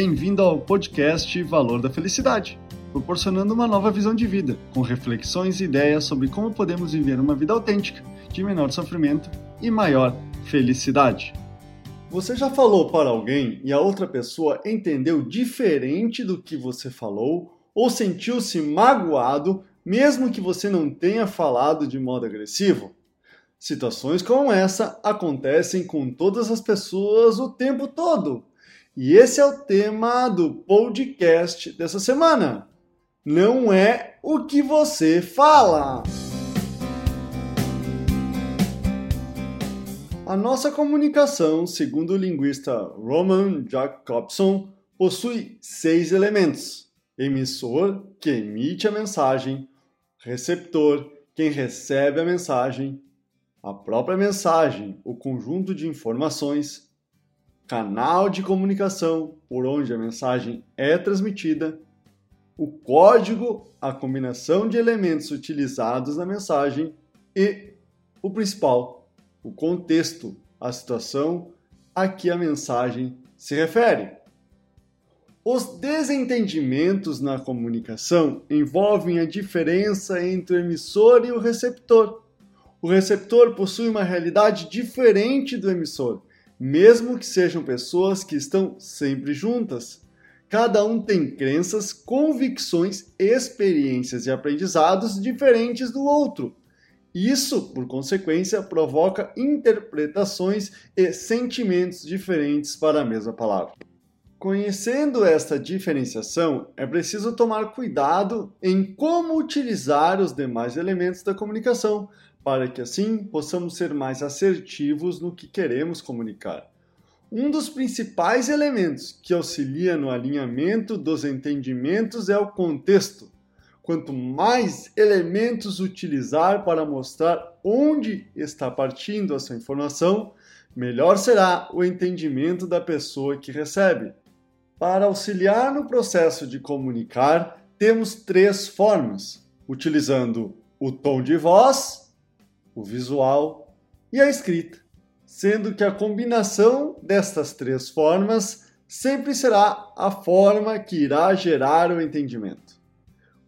Bem-vindo ao podcast Valor da Felicidade, proporcionando uma nova visão de vida, com reflexões e ideias sobre como podemos viver uma vida autêntica, de menor sofrimento e maior felicidade. Você já falou para alguém e a outra pessoa entendeu diferente do que você falou ou sentiu-se magoado mesmo que você não tenha falado de modo agressivo? Situações como essa acontecem com todas as pessoas o tempo todo. E esse é o tema do podcast dessa semana. Não é o que você fala. A nossa comunicação, segundo o linguista Roman Jacobson, possui seis elementos: emissor, que emite a mensagem, receptor, quem recebe a mensagem, a própria mensagem, o conjunto de informações, canal de comunicação por onde a mensagem é transmitida, o código, a combinação de elementos utilizados na mensagem e o principal, o contexto, a situação a que a mensagem se refere. Os desentendimentos na comunicação envolvem a diferença entre o emissor e o receptor o receptor possui uma realidade diferente do emissor, mesmo que sejam pessoas que estão sempre juntas. Cada um tem crenças, convicções, experiências e aprendizados diferentes do outro. Isso, por consequência, provoca interpretações e sentimentos diferentes para a mesma palavra. Conhecendo esta diferenciação, é preciso tomar cuidado em como utilizar os demais elementos da comunicação para que assim possamos ser mais assertivos no que queremos comunicar. Um dos principais elementos que auxilia no alinhamento dos entendimentos é o contexto. Quanto mais elementos utilizar para mostrar onde está partindo a sua informação, melhor será o entendimento da pessoa que recebe. Para auxiliar no processo de comunicar, temos três formas: utilizando o tom de voz, o visual e a escrita, sendo que a combinação destas três formas sempre será a forma que irá gerar o entendimento.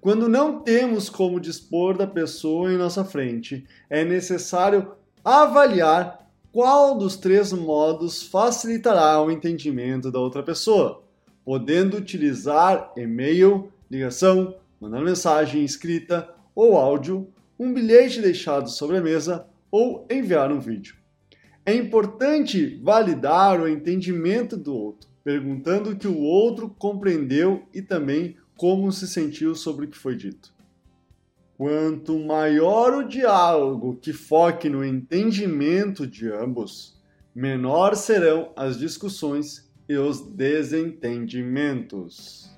Quando não temos como dispor da pessoa em nossa frente, é necessário avaliar qual dos três modos facilitará o entendimento da outra pessoa, podendo utilizar e-mail, ligação, mandar mensagem escrita ou áudio um bilhete deixado sobre a mesa ou enviar um vídeo. É importante validar o entendimento do outro, perguntando o que o outro compreendeu e também como se sentiu sobre o que foi dito. Quanto maior o diálogo que foque no entendimento de ambos, menor serão as discussões e os desentendimentos.